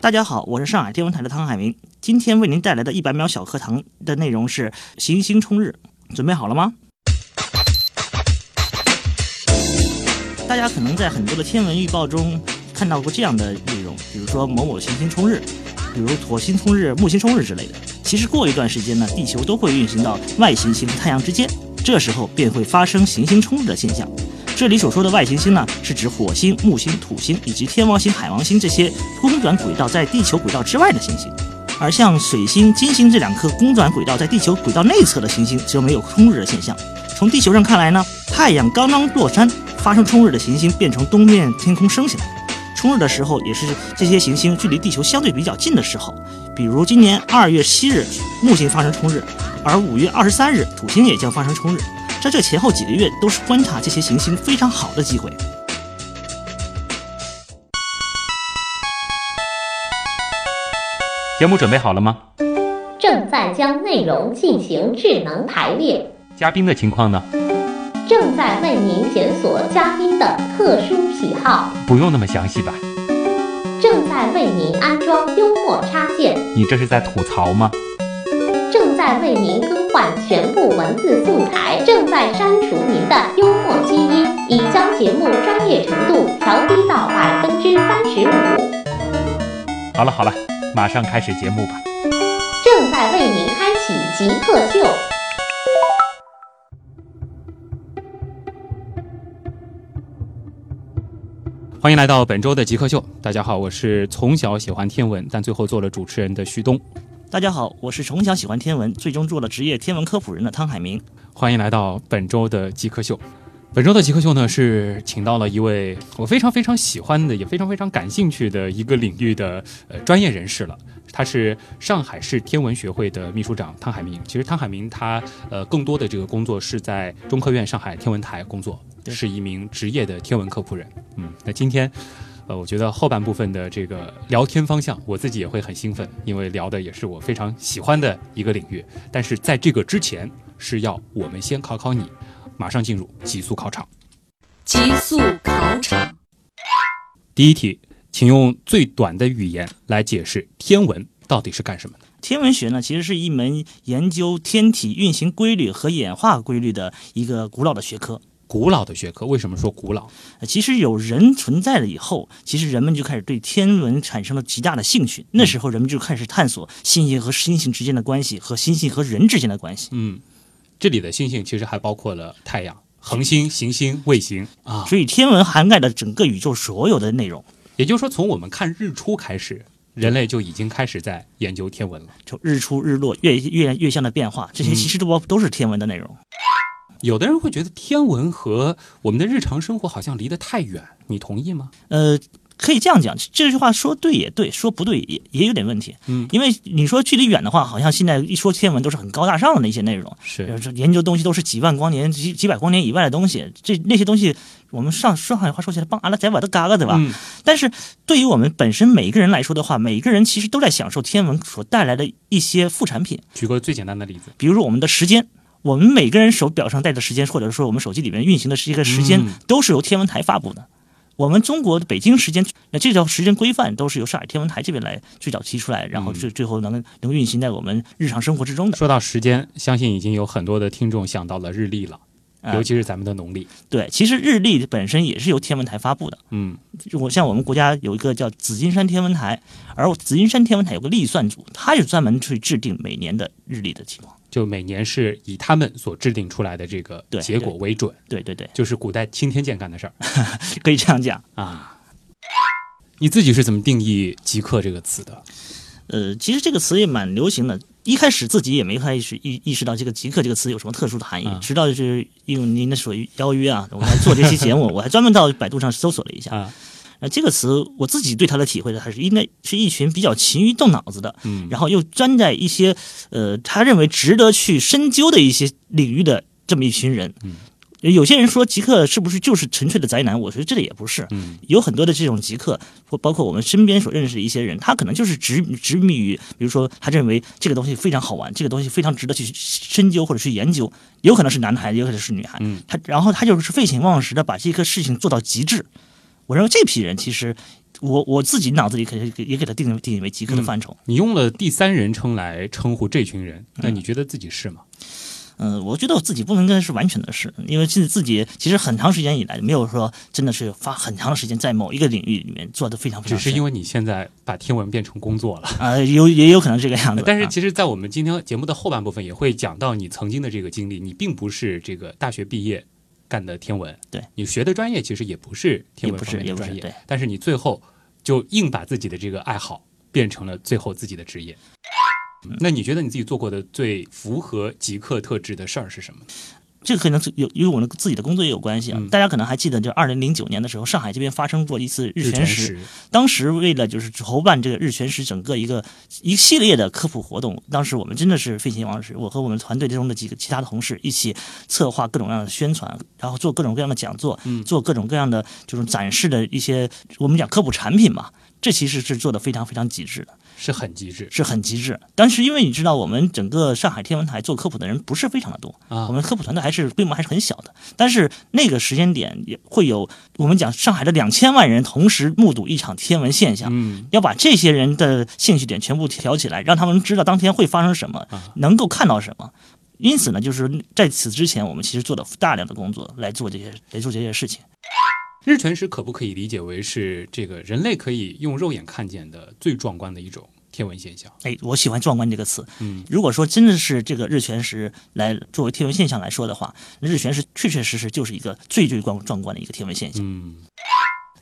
大家好，我是上海天文台的汤海明。今天为您带来的一百秒小课堂的内容是行星冲日，准备好了吗？大家可能在很多的天文预报中看到过这样的内容，比如说某某行星冲日，比如火星冲日、木星冲日之类的。其实过一段时间呢，地球都会运行到外行星和太阳之间，这时候便会发生行星冲日的现象。这里所说的外行星呢，是指火星、木星、土星以及天王星、海王星这些公转轨道在地球轨道之外的行星，而像水星、金星这两颗公转轨道在地球轨道内侧的行星则没有冲日的现象。从地球上看来呢，太阳刚刚落山，发生冲日的行星便从东面天空升起来。冲日的时候，也是这些行星距离地球相对比较近的时候，比如今年二月七日木星发生冲日，而五月二十三日土星也将发生冲日。在这前后几个月，都是观察这些行星非常好的机会。节目准备好了吗？正在将内容进行智能排列。嘉宾的情况呢？正在为您检索嘉宾的特殊喜好。不用那么详细吧？正在为您安装幽默插件。你这是在吐槽吗？正在为您更换全部文字素材，正在删除您的幽默基因，已将节目专业程度调低到百分之三十五。好了好了，马上开始节目吧。正在为您开启极客秀。欢迎来到本周的极客秀。大家好，我是从小喜欢天文，但最后做了主持人的旭东。大家好，我是从小喜欢天文，最终做了职业天文科普人的汤海明。欢迎来到本周的极客秀。本周的极客秀呢，是请到了一位我非常非常喜欢的，也非常非常感兴趣的一个领域的呃专业人士了。他是上海市天文学会的秘书长汤海明。其实汤海明他呃更多的这个工作是在中科院上海天文台工作，是一名职业的天文科普人。嗯，那今天。呃，我觉得后半部分的这个聊天方向，我自己也会很兴奋，因为聊的也是我非常喜欢的一个领域。但是在这个之前，是要我们先考考你，马上进入极速考场。极速考场，第一题，请用最短的语言来解释天文到底是干什么的？天文学呢，其实是一门研究天体运行规律和演化规律的一个古老的学科。古老的学科，为什么说古老？其实有人存在了以后，其实人们就开始对天文产生了极大的兴趣。那时候人们就开始探索星星和星星之间的关系，和星星和人之间的关系。嗯，这里的星星其实还包括了太阳、恒星、行星、卫星啊。所以天文涵盖了整个宇宙所有的内容。也就是说，从我们看日出开始，人类就已经开始在研究天文了。就日出日落、月月月相的变化，这些其实都都是天文的内容。有的人会觉得天文和我们的日常生活好像离得太远，你同意吗？呃，可以这样讲，这句话说对也对，说不对也也有点问题。嗯，因为你说距离远的话，好像现在一说天文都是很高大上的那些内容，是研究东西都是几万光年、几几百光年以外的东西。这那些东西，我们上上海话说起来，帮阿拉在瓦都嘎嘎，对吧？嗯。但是对于我们本身每一个人来说的话，每一个人其实都在享受天文所带来的一些副产品。举个最简单的例子，比如说我们的时间。我们每个人手表上带的时间，或者说我们手机里面运行的是一个时间，都是由天文台发布的。我们中国的北京时间，那这条时间规范都是由上海天文台这边来最早提出来，然后最最后能能运行在我们日常生活之中的。说到时间，相信已经有很多的听众想到了日历了，尤其是咱们的农历。对，其实日历本身也是由天文台发布的。嗯，我像我们国家有一个叫紫金山天文台，而紫金山天文台有个历算组，它就专门去制定每年的日历的情况。就每年是以他们所制定出来的这个结果为准，对对对，就是古代青天剑干的事儿，可以这样讲啊。你自己是怎么定义“极客”这个词的？呃，其实这个词也蛮流行的，一开始自己也没开始意意识到这个“极客”这个词有什么特殊的含义，直到就是应您的所邀 约啊，我来做这期节目，我还专门到百度上搜索了一下。那这个词，我自己对他的体会呢，还是应该是一群比较勤于动脑子的，嗯，然后又钻在一些呃他认为值得去深究的一些领域的这么一群人。嗯，有些人说极客是不是就是纯粹的宅男？我觉得这个也不是。嗯，有很多的这种极客，或包括我们身边所认识的一些人，他可能就是执执迷于，比如说他认为这个东西非常好玩，这个东西非常值得去深究或者去研究。有可能是男孩，也有可能是女孩。嗯，他然后他就是废寝忘食的把这个事情做到极致。我认为这批人其实我我自己脑子里可以也给他定定义为极客的范畴。你用了第三人称来称呼这群人，那你觉得自己是吗？嗯，我觉得我自己不能跟是完全的事，因为自自己其实很长时间以来没有说真的是花很长的时间在某一个领域里面做的非常非常。只是因为你现在把天文变成工作了。啊、有也有可能这个样子。啊但是其实，在我们今天节目的后半部分也会讲到你曾经的这个经历。你并不是这个大学毕业干的天文，对你学的专业其实也不是天文也不是方面的专业，也不是对但是你最后就硬把自己的这个爱好变成了最后自己的职业。那你觉得你自己做过的最符合极客特质的事儿是什么？这个可能是有与我们自己的工作也有关系啊。嗯大家可能还记得，就二零零九年的时候，上海这边发生过一次日全食。食，当时为了就是筹办这个日全食整个一个一系列的科普活动，当时我们真的是废寝忘食，我和我们团队中的几个其他的同事一起策划各种各样的宣传，然后做各种各样的讲座，嗯做各种各样的就是展示的一些我们讲科普产品嘛。这其实是做的非常非常极致的，是很极致是很极致。但是因为你知道，我们整个上海天文台做科普的人不是非常的多，啊我。们科普团队还是规模还是很小的，但是那个时间点也会有我们讲上海的两千万人同时目睹一场天文现象，嗯，要把这些人的兴趣点全部挑起来，让他们知道当天会发生什么啊，能够看到什么。因此呢，就是在此之前，我们其实做了大量的工作来做这些来做这些事情。日全食可不可以理解为是这个人类可以用肉眼看见的最壮观的一种天文现象？哎，我喜欢“壮观”这个词。嗯，如果说真的是这个日全食来作为天文现象来说的话，日全食确确实实就是一个最最壮壮观的一个天文现象。嗯，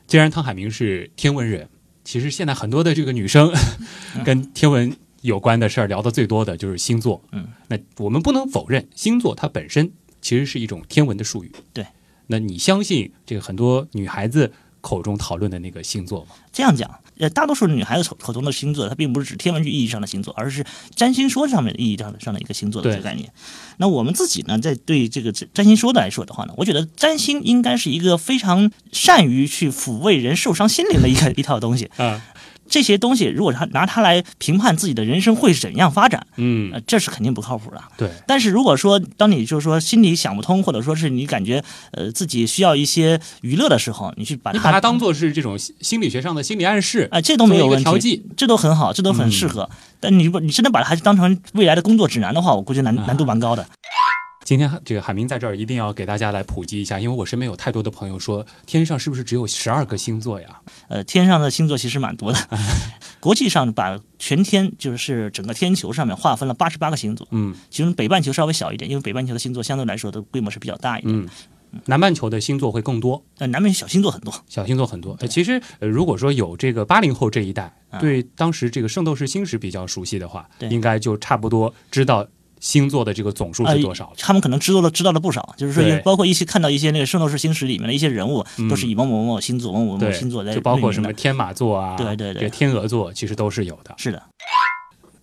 既然汤海明是天文人，其实现在很多的这个女生 跟天文有关的事儿聊的最多的就是星座。嗯，那我们不能否认，星座它本身其实是一种天文的术语。对，那你相信这个很多女孩子口中讨论的那个星座吗？这样讲，呃，大多数女孩子口口中的星座，它并不是指天文学意义上的星座，而是占星说上面的意义上的上的一个星座的这个概念。那我们自己呢，在对这个占星说的来说的话呢，我觉得占星应该是一个非常善于去抚慰人受伤心灵的一个 一套东西。啊，这些东西如果他拿它来评判自己的人生会怎样发展，嗯呃，，这是肯定不靠谱的。对，但是如果说当你就是说心里想不通，或者说是你感觉呃自己需要一些娱乐的时候，你去把它你把它当做是这种心心理学上的心理暗示啊、这都没有问题。这都很好，这都很适合。但你不，你真的把它当成未来的工作指南的话，我估计难难度蛮高的。今天这个海明在这儿一定要给大家来普及一下，因为我身边有太多的朋友说，天上是不是只有十二个星座呀？呃，天上的星座其实蛮多的，国际上把全天就是整个天球上面划分了八十八个星座，嗯。其中北半球稍微小一点，因为北半球的星座相对来说的规模是比较大一点，嗯，南半球的星座会更多，但南半球小星座很多。小星座很多。呃其实，呃，如果说有这个八零后这一代啊。对当时这个《圣斗士星矢》比较熟悉的话，应该就差不多知道星座的这个总数是多少了。他们可能知道了知道了不少，就是说，包括一些看到一些那个《圣斗士星矢》里面的一些人物，嗯。都是以某某某某星座、某某某，星座在就包括什么天马座啊，对对对。天鹅座，其实都是有的。是的，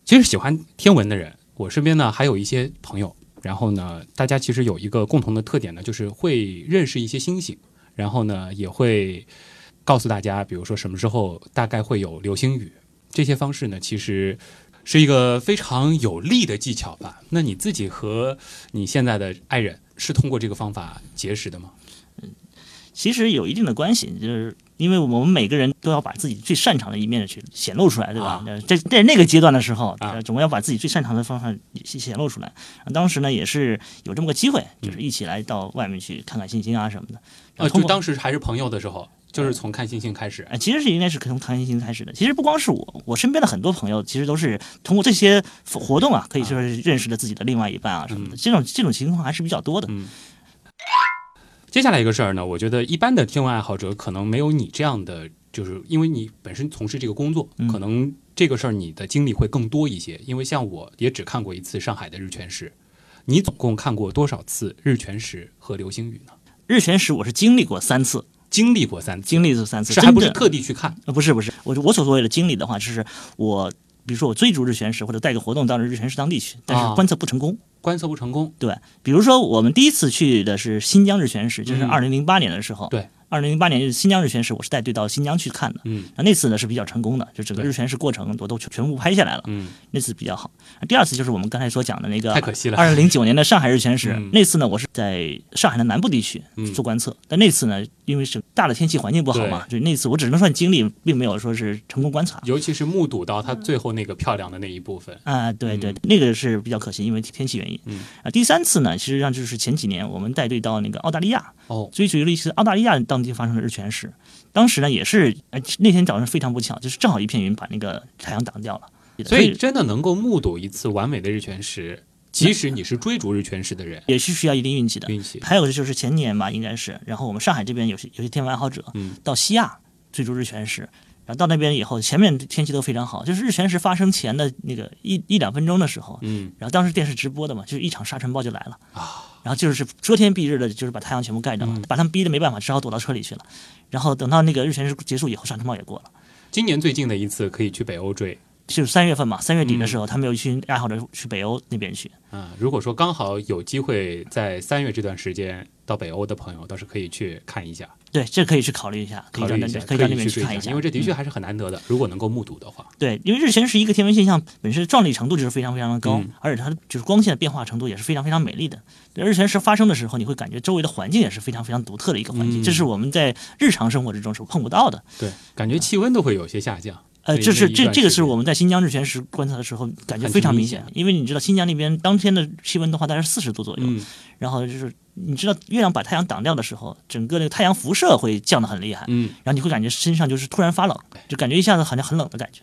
其实喜欢天文的人，我身边呢还有一些朋友，然后呢，大家其实有一个共同的特点呢，就是会认识一些星星，然后呢也会告诉大家，比如说什么时候大概会有流星雨，这些方式呢，其实是一个非常有利的技巧吧。那你自己和你现在的爱人是通过这个方法结识的吗？嗯其实有一定的关系，就是因为我们每个人都要把自己最擅长的一面去显露出来，对吧在在那个阶段的时候，总要把自己最擅长的方法显显露出来。当时呢，也是有这么个机会，就是一起来到外面去看看星星啊什么的。呃，通过就当时还是朋友的时候，就是从看星星开始。呃，其实是应该是从看星星开始的。其实不光是我，我身边的很多朋友，其实都是通过这些活动啊，可以说是认识了自己的另外一半啊什么的。这种这种情况还是比较多的。嗯接下来一个事儿呢，我觉得一般的天文爱好者可能没有你这样的，就是因为你本身从事这个工作，嗯可能这个事儿你的经历会更多一些。因为像我也只看过一次上海的日全食，你总共看过多少次日全食和流星雨呢？日全食我是经历过三次，经历过三次，经历过三次，是还不是特地去看？呃，不是不是，我我所谓的经历的话，就是我比如说我追逐日全食或者带个活动到日全食当地去，但啊是观测不成功。观测不成功，对，比如说我们第一次去的是新疆日全食，就是嗯。二零零八年的时候。对，二零零八年新疆日全食，我是带队到新疆去看的。嗯那那次呢是比较成功的，就整个日全食过程我都全全部拍下来了。嗯，那次比较好。第二次就是我们刚才所讲的那个，太可惜了二零零九年的上海日全食，嗯那次呢，我是在上海的南部地区嗯做观测，但那次呢，因为是大的天气环境不好嘛，就那次我只能算经历，并没有说是成功观察。尤其是目睹到它最后那个漂亮的那一部分。啊，对对嗯，那个是比较可惜，因为天气原因。嗯啊，第三次呢，实际上就是前几年我们带队到那个澳大利亚，哦，追随了一次澳大利亚当地发生了日全食。当时呢，也是呃那天早上非常不巧，就是正好一片云把那个太阳挡掉了。所以真的能够目睹一次完美的日全食，即使你是追逐日全食的人，也是需要一定运气的。运气。还有就是前年吧，应该是，然后我们上海这边有些有些天文爱好者，嗯，到西亚追逐日全食，然后到那边以后，前面天气都非常好，就是日全食发生前的那个一一两分钟的时候，嗯，然后当时电视直播的嘛，就是一场沙尘暴就来了。啊，然后就是遮天蔽日的，就是把太阳全部盖掉了，嗯。把他们逼得没办法，只好躲到车里去了。然后等到那个日全食结束以后，沙尘暴也过了。今年最近的一次可以去北欧追就是三月份嘛，三月底的嗯时候，他们有一群爱好者去北欧那边去。啊。如果说刚好有机会在三月这段时间到北欧的朋友，倒是可以去看一下，对，这可以去考虑一下，可以到那边去看一下，因为这的确嗯还是很难得的。如果能够目睹的话，对，因为日全食一个天文现象本身壮丽程度就是非常非常的高，嗯而且它就是光线的变化程度也是非常非常美丽的。日全食发生的时候，你会感觉周围的环境也是非常非常独特的一个环境，嗯这是我们在日常生活之中是碰不到的。对，感觉气温都会有些下降。呃，那这是这这个是我们在新疆日全食观测的时候感觉非常明明显，因为你知道新疆那边当天的气温的话大概是四十度左右，嗯，然后就是你知道月亮把太阳挡掉的时候，整个那个太阳辐射会降得很厉害，嗯，然后你会感觉身上就是突然发冷，就感觉一下子好像很冷的感觉。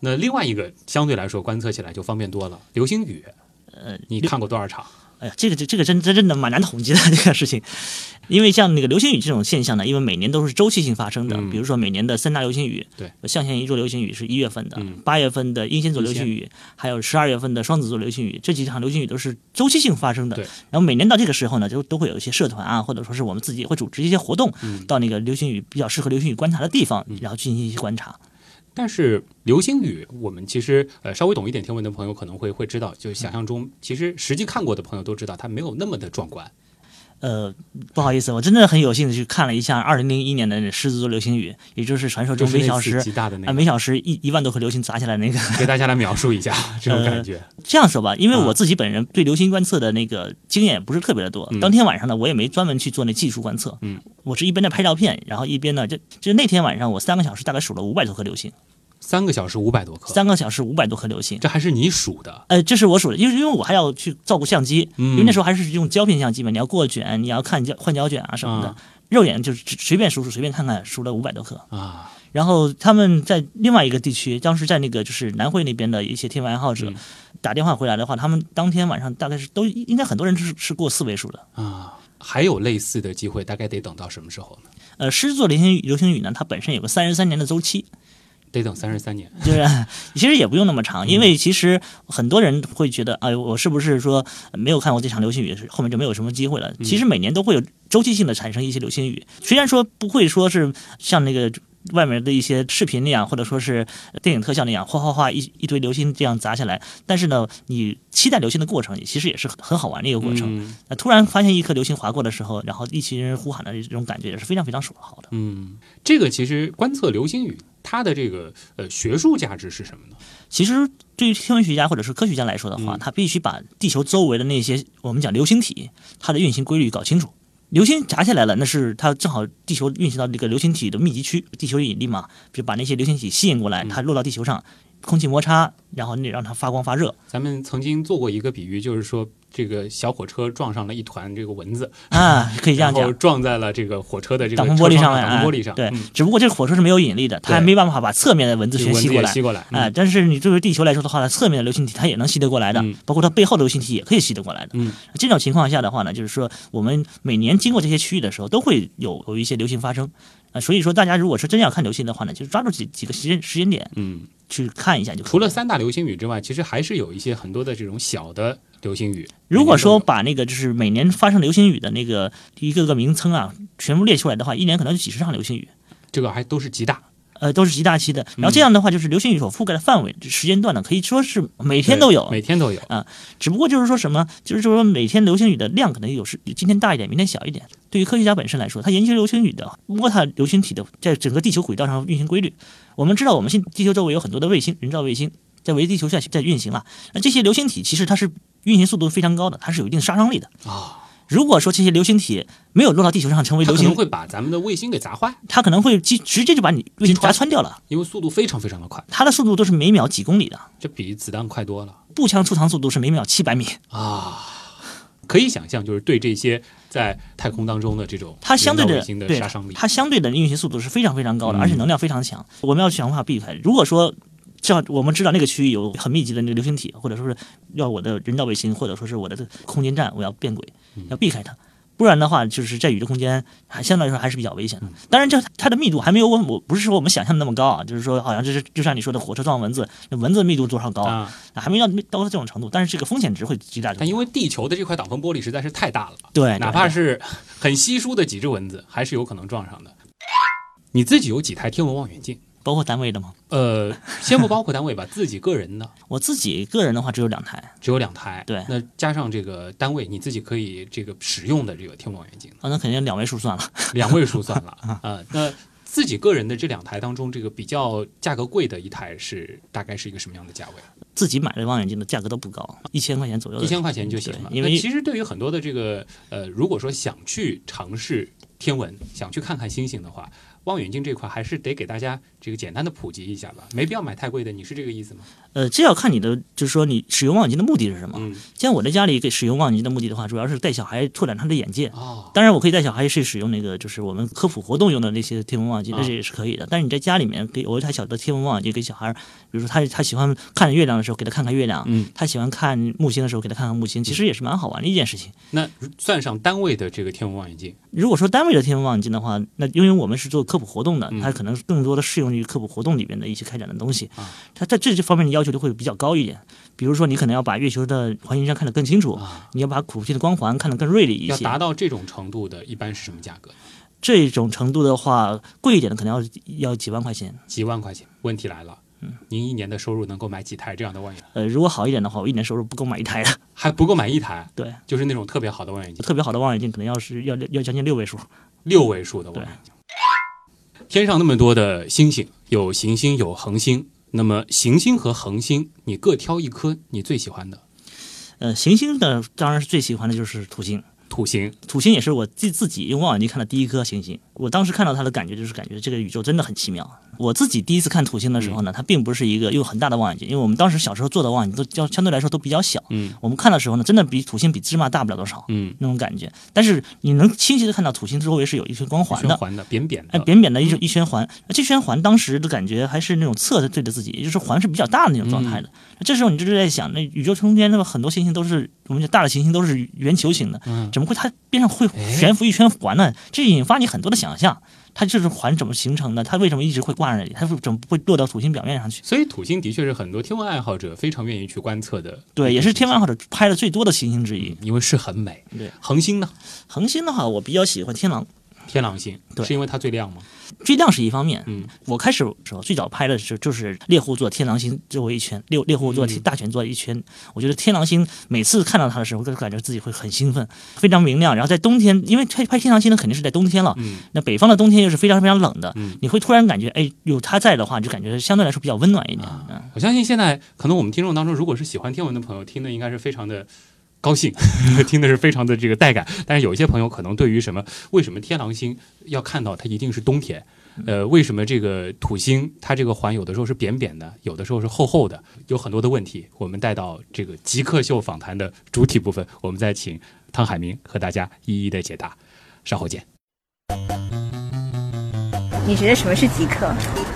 那另外一个相对来说观测起来就方便多了，流星雨，呃，你看过多少场？哎呀，这个这这个真真真的蛮难统计的 这个事情，因为像那个流星雨这种现象呢，因为每年都是周期性发生的，嗯。比如说每年的三大流星雨，对，象限一座流星雨是一月份的嗯，八、月份的英仙座流星雨，还有十二月份的双子座流星雨，这几场流星雨都是周期性发生的。对。然后每年到这个时候呢，就都会有一些社团啊，或者说是我们自己也会组织一些活动，嗯。到那个流星雨比较适合流星雨观察的地方，然后进行一些观察。但是流星雨，我们其实呃稍微懂一点天文的朋友可能会会知道，就是想象中，其实实际看过的朋友都知道，它没有那么的壮观。呃，不好意思，我真的很有幸的去看了一下二零零一年的狮子座流星雨，也就是传说中每小时啊，每小时一一万多颗流星砸下来那个。给大家来描述一下 这种感觉。这样说吧，因为啊。我自己本人对流星观测的那个经验不是特别的多，嗯。当天晚上呢，我也没专门去做那技术观测，嗯，我是一边在拍照片，然后一边呢，就就那天晚上我三个小时大概数了五百多颗流星，三个小时五百多颗，三个小时五百多颗流星。这还是你数的。呃，这是我数的，因为因为我还要去照顾相机，嗯因为那时候还是用胶片相机嘛，你要过卷，你要看胶换胶卷啊什么的，啊肉眼就是随便数数，随便看看，数了五百多颗。啊，然后他们在另外一个地区，当时在那个就是南汇那边的一些天文爱好者、嗯打电话回来的话，他们当天晚上大概是都应该很多人是是过四位数的。啊，还有类似的机会，大概得等到什么时候呢？呃，狮子座流星流星雨呢，它本身有个三十三年的周期，得等三十三年。就是 其实也不用那么长，因为其实很多人会觉得，哎，我是不是说没有看过这场流星雨，后面就没有什么机会了？其实每年都会有周期性的产生一些流星雨，虽然说不会说是像那个。外面的一些视频那样，或者说是电影特效那样，哗哗哗一一堆流星这样砸下来。但是呢，你期待流星的过程，其实也是很很好玩的一个过程。嗯那突然发现一颗流星划过的时候，然后一群人呼喊的这种感觉也是非常非常爽好的。嗯，这个其实观测流星雨，它的这个呃学术价值是什么呢？其实对于天文学家或者是科学家来说的话，嗯他必须把地球周围的那些我们讲流星体它的运行规律搞清楚。流星砸下来了，那是它正好地球运行到这个流星体的密集区，地球引力嘛，就把那些流星体吸引过来，它落到地球上，空气摩擦，然后你让它发光发热。咱们曾经做过一个比喻，就是说这个小火车撞上了一团这个蚊子，啊，可以这样讲。撞在了这个火车的这个挡风玻璃上面，哎挡风玻璃上，对嗯，只不过这个火车是没有引力的，它还没办法把侧面的蚊子全吸过来。吸过来，但是你作为地球来说的话呢，侧面的流星体它也能吸得过来的，嗯包括它背后的流星体也可以吸得过来的。嗯，这种情况下的话呢，就是说我们每年经过这些区域的时候，都会有有一些流星发生。啊、所以说大家如果是真要看流星的话呢，就是抓住几几个时间时间点嗯，去看一下就。除了三大流星雨之外，其实还是有一些很多的这种小的流星雨。如果说把那个就是每年发生流星雨的那个一个个名称啊，全部列出来的话，一年可能就几十场流星雨。这个还都是极大，呃，都是极大期的。然后嗯这样的话，就是流星雨所覆盖的范围、时间段呢，可以说是每天都有。每天都有啊。只不过就是说什么，就是说每天流星雨的量可能有时今天大一点，明天小一点。对于科学家本身来说，他研究流星雨的摸它流星体的在整个地球轨道上运行规律。我们知道，我们现地球周围有很多的卫星，人造卫星在围地球下在运行了。那这些流星体其实它是运行速度非常高的，它是有一定杀伤力的。啊，如果说这些流星体没有落到地球上成为流星，它可能会把咱们的卫星给砸坏，它可能会直直接就把你卫星砸穿掉了。因为速度非常非常的快，它的速度都是每秒几公里的，这比子弹快多了步枪出膛速度是每秒七百米。啊！可以想象，就是对这些在太空当中的这种它相对的杀伤力，它相对的运行速度是非常非常高的，嗯而且能量非常强。我们要想办法避开。如果说像，我们知道那个区域有很密集的那个流星体，或者说是要我的人造卫星，或者说是我的这空间站，我要变轨，嗯要避开它。不然的话，就是在宇宙空间还相对来说还是比较危险嗯的。当然，这它的密度还没有我我不是说我们想象的那么高啊，就是说好像这是就像你说的火车撞蚊子，那蚊子密度多少高，啊，还没到到这种程度。但是这个风险值会极大的。但因为地球的这块挡风玻璃实在是太大了，对，哪怕是很稀疏的几只蚊子，还是有可能撞上的。你自己有几台天文望远镜？包括单位的吗，呃，先不包括单位吧，自己个人的我自己个人的话只有两台。只有两台。对那加上这个单位，你自己可以这个使用的这个天文望远镜，啊，那肯定两位数算了。两位数算了啊、那自己个人的这两台当中，这个比较价格贵的一台是大概是一个什么样的价位？自己买的望远镜的价格都不高，一千块钱左右。一千块钱就行了。因为其实对于很多的这个呃，如果说想去尝试天文，想去看看星星的话，望远镜这块还是得给大家这个简单的普及一下吧，没必要买太贵的。你是这个意思吗？呃，这要看你的，就是说你使用望远镜的目的是什么。嗯，像我在家里给使用望远镜的目的的话，主要是带小孩拓展他的眼界。哦，当然，我可以带小孩去使用那个，就是我们科普活动用的那些天文望远镜，那这也是可以的。但是你在家里面给有一台小的天文望远镜给小孩，比如说他他喜欢看月亮的时候，给他看看月亮；嗯，他喜欢看木星的时候，给他看看木星，其实也是蛮好玩的一件事情。那算上单位的这个天文望远镜，如果说单位的天文望远镜的话，那因为我们是做科普活动的，嗯它可能更多的适用于科普活动里面的一些开展的东西啊。它在这方面的要求就会比较高一点。比如说，你可能要把月球的环形山看得更清楚，啊你要把土星的光环看得更锐利一些。要达到这种程度的，一般是什么价格？这种程度的话，贵一点的可能要要几万块钱。几万块钱。问题来了，嗯您一年的收入能够买几台这样的望远镜？呃，如果好一点的话，我一年收入不够买一台的。还不够买一台，对，就是那种特别好的望远镜，特别好的望远镜可能要是要要将近六位数。六位数的望远镜。天上那么多的星星，有行星，有恒星。那么行星和恒星，你各挑一颗你最喜欢的。呃，行星的当然是最喜欢的就是土星。土星，土星也是我自自己用望远镜看的第一颗行星。我当时看到它的感觉就是感觉这个宇宙真的很奇妙。我自己第一次看土星的时候呢，它并不是一个用很大的望远镜，因为我们当时小时候做的望远镜都相相对来说都比较小。嗯我们看的时候呢，真的比土星比芝麻大不了多少嗯，那种感觉。但是你能清晰的看到土星周围是有一圈光环的。环的，扁扁哎，的，扁扁的一一圈环，那这圈环当时的感觉还是那种侧着对着自己，也就是环是比较大的那种状态的。那这时候你就是在想，那宇宙中间那么很多行星都是我们讲大的行星都是圆球形的，嗯怎么会它边上会哎悬浮一圈环呢？这引发你很多的想象。它这是环怎么形成的？它为什么一直会挂在那里？它怎么不会落到土星表面上去？所以土星的确是很多天文爱好者非常愿意去观测的。对，也是天文爱好者拍的最多的行星之一。因为是很美。对，恒星呢？恒星的话，我比较喜欢天狼，天狼星，对是因为它最亮吗？最亮是一方面。嗯，我开始的时候最早拍的时候就是猎户座天狼星周围一圈，猎猎户座嗯大全座一圈。我觉得天狼星每次看到它的时候，都感觉自己会很兴奋，非常明亮。然后在冬天，因为拍拍天狼星呢肯定是在冬天了，嗯那北方的冬天又是非常非常冷的，嗯。你会突然感觉，哎，有它在的话，就感觉相对来说比较温暖一点。啊嗯，我相信现在可能我们听众当中，如果是喜欢天文的朋友，听的应该是非常的高兴，听的是非常的这个带感。但是有一些朋友可能对于什么为什么天狼星要看到它一定是冬天，呃，为什么这个土星它这个环有的时候是扁扁的，有的时候是厚厚的，有很多的问题。我们带到这个极客秀访谈的主体部分，我们再请汤海明和大家一一的解答。稍后见。你觉得什么是极客？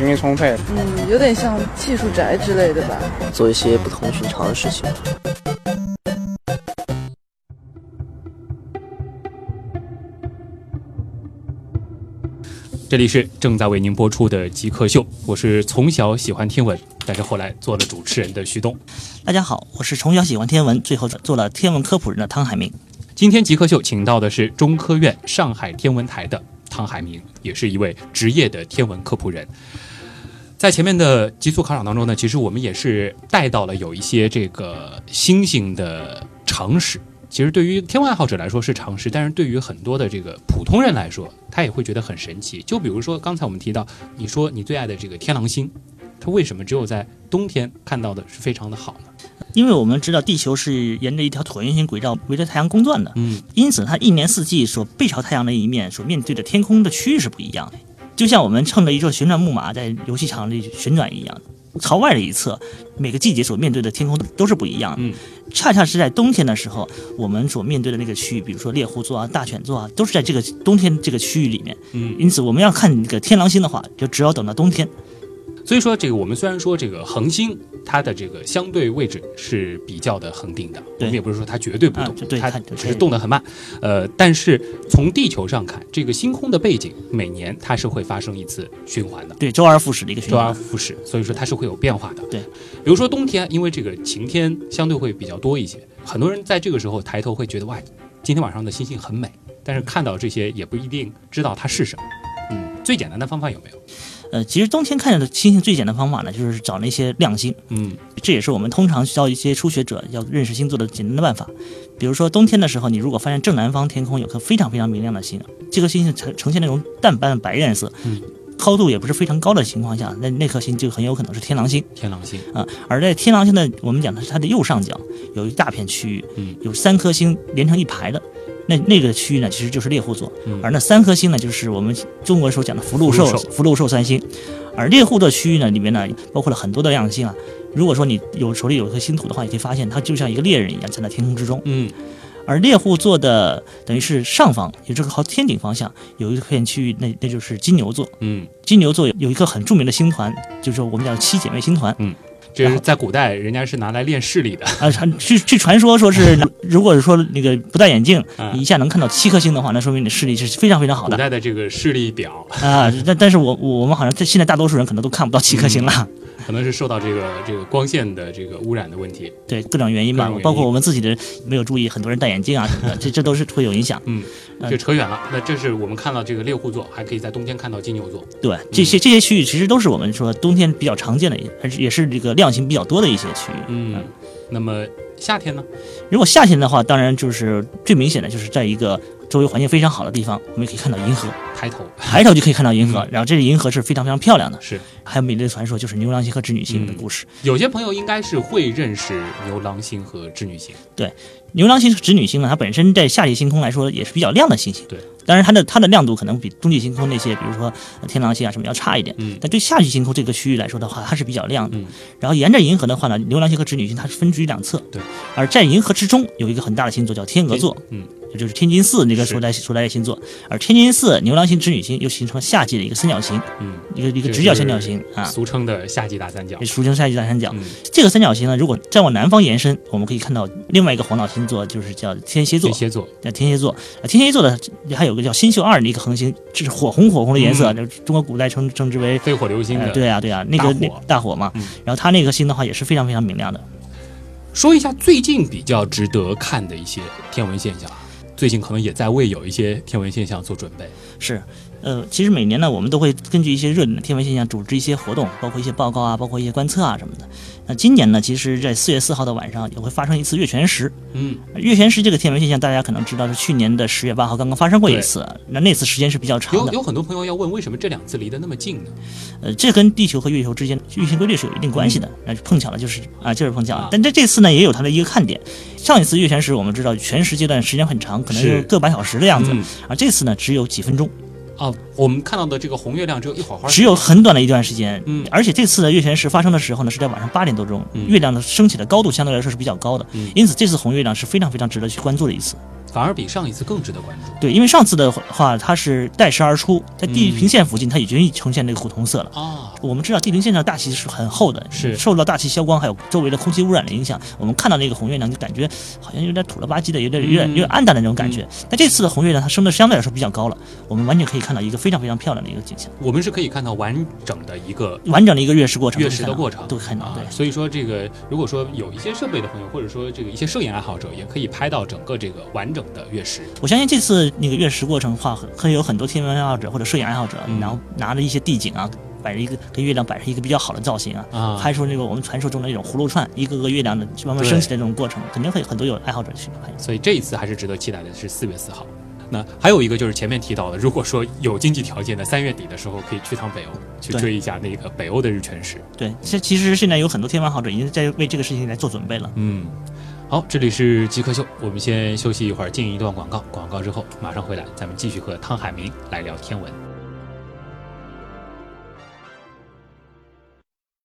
精力充沛。嗯，有点像技术宅之类的吧。做一些不同寻常的事情。这里是正在为您播出的《极客秀》，我是从小喜欢天文，但是后来做了主持人的徐东。大家好，我是从小喜欢天文，最后做了天文科普人的汤海明。今天极客秀请到的是中科院上海天文台的张海明，也是一位职业的天文科普人。在前面的极速考场当中呢，其实我们也是带到了有一些这个星星的常识。其实对于天文爱好者来说是常识，但是对于很多的这个普通人来说，他也会觉得很神奇。就比如说刚才我们提到，你说你最爱的这个天狼星，它为什么只有在冬天看到的是非常的好呢？因为我们知道地球是沿着一条椭圆形轨道围着太阳公转的，嗯，因此它一年四季所背朝太阳的一面所面对的天空的区域是不一样的。就像我们乘着一座旋转木马在游戏场里旋转一样，朝外的一侧，每个季节所面对的天空都是不一样的。嗯，恰恰是在冬天的时候，我们所面对的那个区域，比如说猎户座啊、大犬座啊，都是在这个冬天这个区域里面。嗯，因此我们要看这个天狼星的话，就只要等到冬天。所以说，这个我们虽然说这个恒星它的这个相对位置是比较的恒定的，我们也不是说它绝对不动，啊、它只是动得很慢。呃，但是从地球上看，这个星空的背景每年它是会发生一次循环的，对，周而复始的一个循环，周而复始，所以说它是会有变化的。对，比如说冬天，因为这个晴天相对会比较多一些，很多人在这个时候抬头会觉得哇，今天晚上的星星很美，但是看到这些也不一定知道它是什么。嗯，最简单的方法有没有？呃，其实冬天看见的星星最简单的方法呢，就是找那些亮星。嗯，这也是我们通常需要一些初学者要认识星座的简单的办法。比如说冬天的时候，你如果发现正南方天空有颗非常非常明亮的星，这颗星星呈呈现那种淡斑的白颜色，嗯，高度也不是非常高的情况下，那那颗星就很有可能是天狼星。天狼星啊，而在天狼星的我们讲的是它的右上角有一大片区域，嗯，有三颗星连成一排的。那那个区域呢，其实就是猎户座，嗯、而那三颗星呢，就是我们中国所讲的福禄寿福禄寿三星。而猎户座区域呢，里面呢包括了很多的亮星啊。如果说你有手里有一颗星图的话，你可以发现它就像一个猎人一样站在天空之中。嗯，而猎户座的等于是上方，也就是靠天顶方向有一片区域，那那就是金牛座。嗯，金牛座有一个很著名的星团，就是我们叫七姐妹星团。嗯。这是在古代，人家是拿来练视力的啊。据据传说，说是如果是说那个不戴眼镜，你一下能看到七颗星的话，那说明你的视力是非常非常好的。古代的这个视力表啊，但但是我我们好像在现在大多数人可能都看不到七颗星了。嗯可能是受到这个这个光线的这个污染的问题，对各种原因吧，包括我们自己的没有注意，很多人戴眼镜啊什么的，这这都是会有影响。嗯，就扯远了。那这是我们看到这个猎户座，还可以在冬天看到金牛座。对，这些这些区域其实都是我们说冬天比较常见的，而且也是这个亮星比较多的一些区域。嗯，那么夏天呢？如果夏天的话，当然就是最明显的就是在一个周围环境非常好的地方，我们可以看到银河。抬头，抬头就可以看到银河，然后这个银河是非常非常漂亮的。是，还有美丽的传说，就是牛郎星和织女星的故事。有些朋友应该是会认识牛郎星和织女星。对，牛郎星是织女星呢，它本身在夏季星空来说也是比较亮的星星。对，当然它的它的亮度可能比冬季星空那些，比如说天狼星啊什么要差一点。嗯，但对夏季星空这个区域来说的话，它是比较亮的。嗯，然后沿着银河的话呢，牛郎星和织女星它是分居两侧。对，而在银河之中有一个很大的星座叫天鹅座。嗯。也就是天津四那个所在所在的星座，而天津四牛郎星、织女星又形成了夏季的一个三角形，嗯，一个一个直角三角形啊，俗称的夏季大三角，俗称夏季大三角。嗯、这个三角形呢，如果再往南方延伸，我们可以看到另外一个黄道星座，就是叫天蝎座。天蝎座，叫天蝎座。啊，天蝎座的还有个叫星宿二的一个恒星，这是火红火红的颜色，嗯、中国古代称称之为飞火流星对啊，对啊，那个大火大火嘛。嗯、然后它那个星的话也是非常非常明亮的。说一下最近比较值得看的一些天文现象。最近可能也在为有一些天文现象做准备。是，呃，其实每年呢，我们都会根据一些热点的天文现象组织一些活动，包括一些报告啊，包括一些观测啊什么的。那今年呢，其实，在四月四号的晚上也会发生一次月全食。嗯，月全食这个天文现象，大家可能知道是去年的十月八号刚刚发生过一次。那那次时间是比较长的。有有很多朋友要问，为什么这两次离得那么近呢？呃，这跟地球和月球之间运行规律是有一定关系的。那、嗯、碰巧了，就是啊，就是碰巧了。但这这次呢，也有它的一个看点。上一次月全食，我们知道全食阶段时间很长，可能有个把小时的样子。嗯、而这次呢，只有几分钟。哦，我们看到的这个红月亮只有一会儿，只有很短的一段时间。嗯，而且这次的月全食发生的时候呢，是在晚上八点多钟，嗯、月亮的升起的高度相对来说是比较高的。嗯，因此这次红月亮是非常非常值得去关注的一次。反而比上一次更值得关注。对，因为上次的话，它是带时而出，在地平线附近，它已经呈现这个古铜色了。啊，我们知道地平线上大气是很厚的，是受到大气消光还有周围的空气污染的影响，我们看到那个红月亮就感觉好像有点土了吧唧的，有点有点有点暗淡的那种感觉。但这次的红月亮它升的相对来说比较高了，我们完全可以看到一个非常非常漂亮的一个景象。我们是可以看到完整的一个完整的一个月食过程，月食的过程都看到。对，所以说这个如果说有一些设备的朋友，或者说这个一些摄影爱好者，也可以拍到整个这个完整。整的月食。我相信这次那个月食过程的话，会有很多天文爱好者或者摄影爱好者，嗯然后拿着一些地景啊。摆着一个跟月亮摆成一个比较好的造型啊，啊拍出那个我们传说中的那种葫芦串，一个个月亮的慢慢升起的那种过程，肯定会很多有爱好者去拍。所以这一次还是值得期待的，是四月四号。那还有一个就是前面提到的，如果说有经济条件的，三月底的时候可以去趟北欧，去追一下那个北欧的日全食。对，这其实现在有很多天文爱好者已经在为这个事情来做准备了。嗯，好，这里是极客秀，我们先休息一会儿，进一段广告，广告之后马上回来，咱们继续和汤海明来聊天文。